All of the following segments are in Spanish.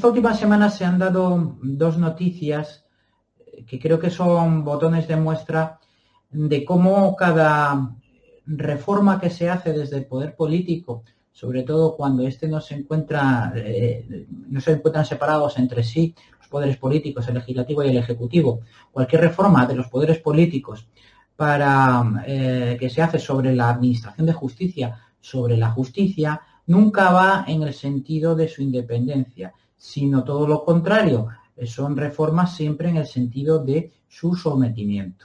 esta última semana se han dado dos noticias eh, que creo que son botones de muestra de cómo cada reforma que se hace desde el poder político, sobre todo cuando éste no se encuentra, eh, no se encuentran separados entre sí, los poderes políticos, el legislativo y el ejecutivo, cualquier reforma de los poderes políticos para eh, que se hace sobre la administración de justicia, sobre la justicia, nunca va en el sentido de su independencia, sino todo lo contrario, son reformas siempre en el sentido de su sometimiento.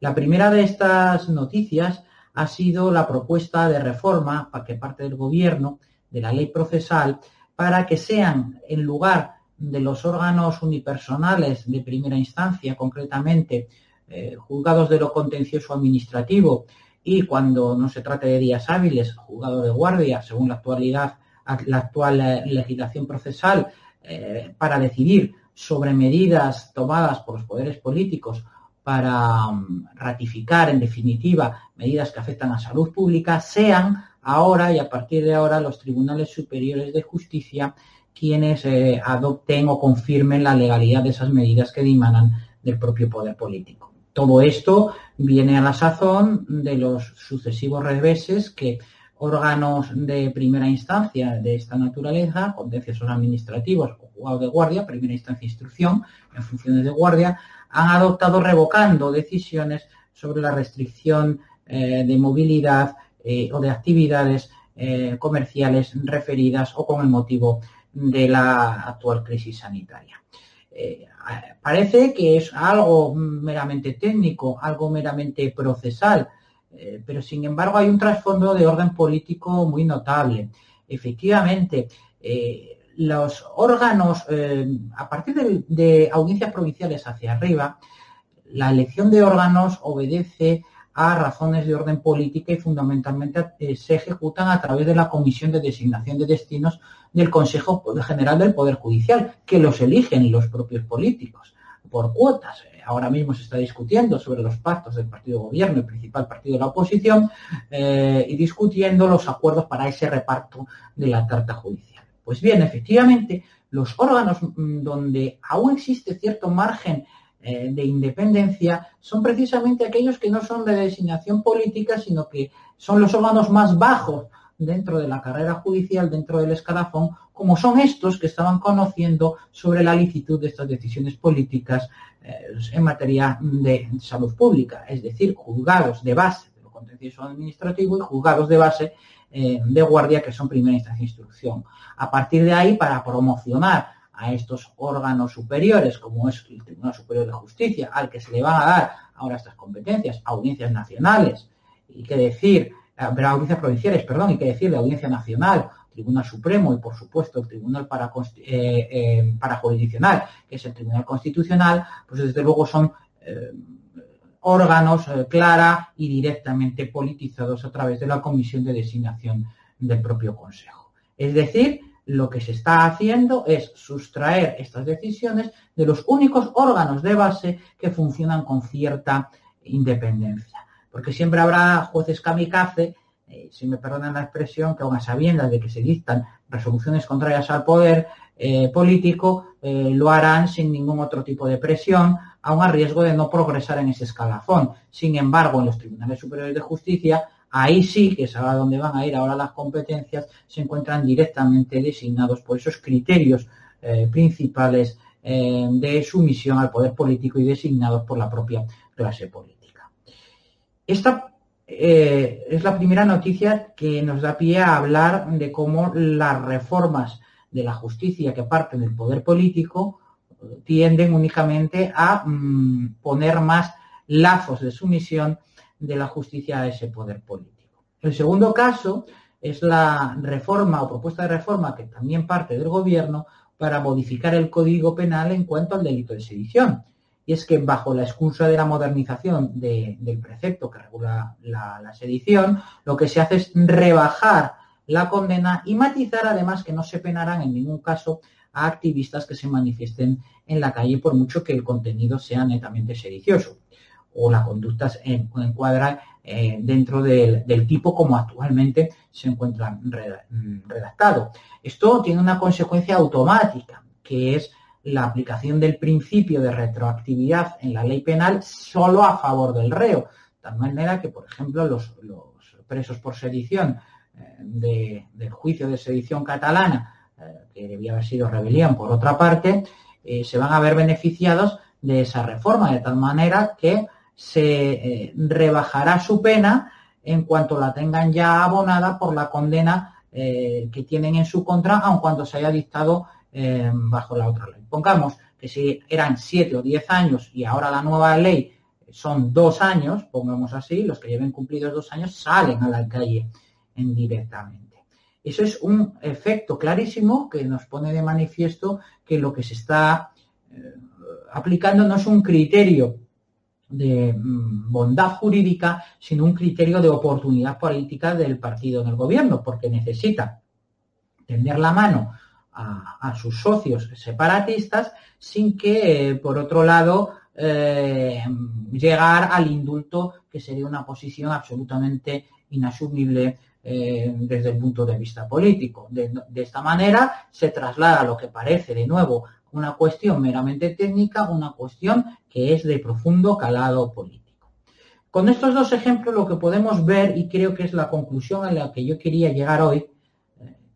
La primera de estas noticias ha sido la propuesta de reforma para que parte del gobierno de la ley procesal para que sean en lugar de los órganos unipersonales de primera instancia, concretamente eh, juzgados de lo contencioso administrativo y cuando no se trate de días hábiles, juzgado de guardia, según la actualidad, la actual eh, legislación procesal, eh, para decidir sobre medidas tomadas por los poderes políticos para um, ratificar, en definitiva, medidas que afectan a salud pública, sean ahora y a partir de ahora los tribunales superiores de justicia quienes eh, adopten o confirmen la legalidad de esas medidas que dimanan del propio poder político. Todo esto viene a la sazón de los sucesivos reveses que órganos de primera instancia de esta naturaleza, contenciosos administrativos o juzgados de guardia, primera instancia instrucción, en funciones de guardia, han adoptado revocando decisiones sobre la restricción eh, de movilidad eh, o de actividades eh, comerciales referidas o con el motivo de la actual crisis sanitaria. Parece que es algo meramente técnico, algo meramente procesal, eh, pero sin embargo hay un trasfondo de orden político muy notable. Efectivamente, eh, los órganos, eh, a partir de, de, audiencias provinciales hacia arriba, la elección de órganos obedece a razones de orden política y fundamentalmente se ejecutan a través de la Comisión de Designación de Destinos del Consejo General del Poder Judicial, que los eligen los propios políticos por cuotas. Ahora mismo se está discutiendo sobre los pactos del partido gobierno, el principal partido de la oposición, eh, y discutiendo los acuerdos para ese reparto de la carta judicial. Pues bien, efectivamente, los órganos donde aún existe cierto margen eh, de independencia son precisamente aquellos que no son de designación política, sino que son los órganos más bajos dentro de la carrera judicial, dentro del escalafón, como son estos que estaban conociendo sobre la licitud de estas decisiones políticas eh, en materia de salud pública, es decir, juzgados de base de lo contencioso administrativo y juzgados de base eh, de guardia que son primera instancia de instrucción. A partir de ahí, para promocionar a estos órganos superiores, como es el Tribunal Superior de Justicia, al que se le van a dar ahora estas competencias, audiencias nacionales, y que decir, pero audiencias provinciales, perdón, y que decir de Audiencia Nacional, Tribunal Supremo y, por supuesto, el Tribunal para, eh, eh, para Jurisdiccional, que es el Tribunal Constitucional, pues desde luego son eh, órganos clara y directamente politizados a través de la Comisión de Designación del propio Consejo. Es decir, lo que se está haciendo es sustraer estas decisiones de los únicos órganos de base que funcionan con cierta independencia porque siempre habrá jueces kamikaze, eh, si me perdonan la expresión, que aun a sabiendas de que se dictan resoluciones contrarias al poder eh, político, eh, lo harán sin ningún otro tipo de presión, aun a riesgo de no progresar en ese escalafón. Sin embargo, en los tribunales superiores de justicia, ahí sí, que es a donde van a ir ahora las competencias, se encuentran directamente designados por esos criterios eh, principales de sumisión al poder político y designados por la propia clase política. Esta eh, es la primera noticia que nos da pie a hablar de cómo las reformas de la justicia que parten del poder político tienden únicamente a mmm, poner más lazos de sumisión de la justicia a ese poder político. El segundo caso es la reforma o propuesta de reforma que también parte del gobierno para modificar el Código Penal en cuanto al delito de sedición. Y es que bajo la excusa de la modernización del precepto que regula la sedición, lo que se hace es rebajar la condena y matizar además que no se penarán en ningún caso a activistas que se manifiesten en la calle por mucho que el contenido sea netamente sedicioso o la conducta se encuadra eh, dentro del, tipo como actualmente se encuentra redactado. Esto tiene una consecuencia automática, que es la aplicación del principio de retroactividad en la ley penal solo a favor del reo. De tal manera que, por ejemplo, los, presos por sedición eh, del juicio de sedición catalana que debía haber sido rebelión por otra parte, eh, se van a ver beneficiados de esa reforma, de tal manera que se eh, rebajará su pena en cuanto la tengan ya abonada por la condena eh, que tienen en su contra, aun cuando se haya dictado bajo la otra ley. Pongamos que si eran siete o diez años y ahora la nueva ley son dos años, pongamos así, los que lleven cumplidos dos años salen a la calle indirectamente. Eso es un efecto clarísimo que nos pone de manifiesto que lo que se está eh, aplicando no es un criterio de mm, bondad jurídica, sino un criterio de oportunidad política del partido en el gobierno, porque necesita tender la mano a, sus socios separatistas sin que, eh, por otro lado, eh, llegar al indulto, que sería una posición absolutamente inasumible eh, desde el punto de vista político. De, esta manera se traslada lo que parece de nuevo una cuestión meramente técnica, una cuestión que es de profundo calado político. Con estos dos ejemplos lo que podemos ver, y creo que es la conclusión a la que yo quería llegar hoy,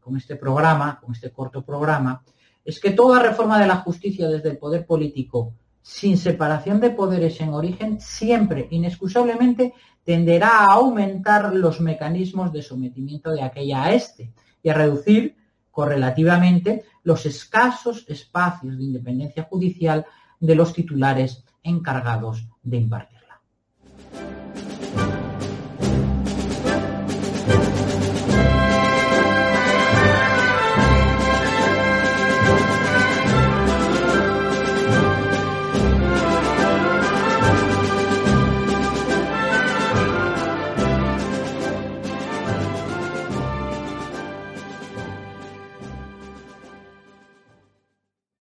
con este programa, con este corto programa, es que toda reforma de la justicia desde el poder político sin separación de poderes en origen, siempre, inexcusablemente, tenderá a aumentar los mecanismos de sometimiento de aquella a este y a reducir correlativamente los escasos espacios de independencia judicial de los titulares encargados de impartir.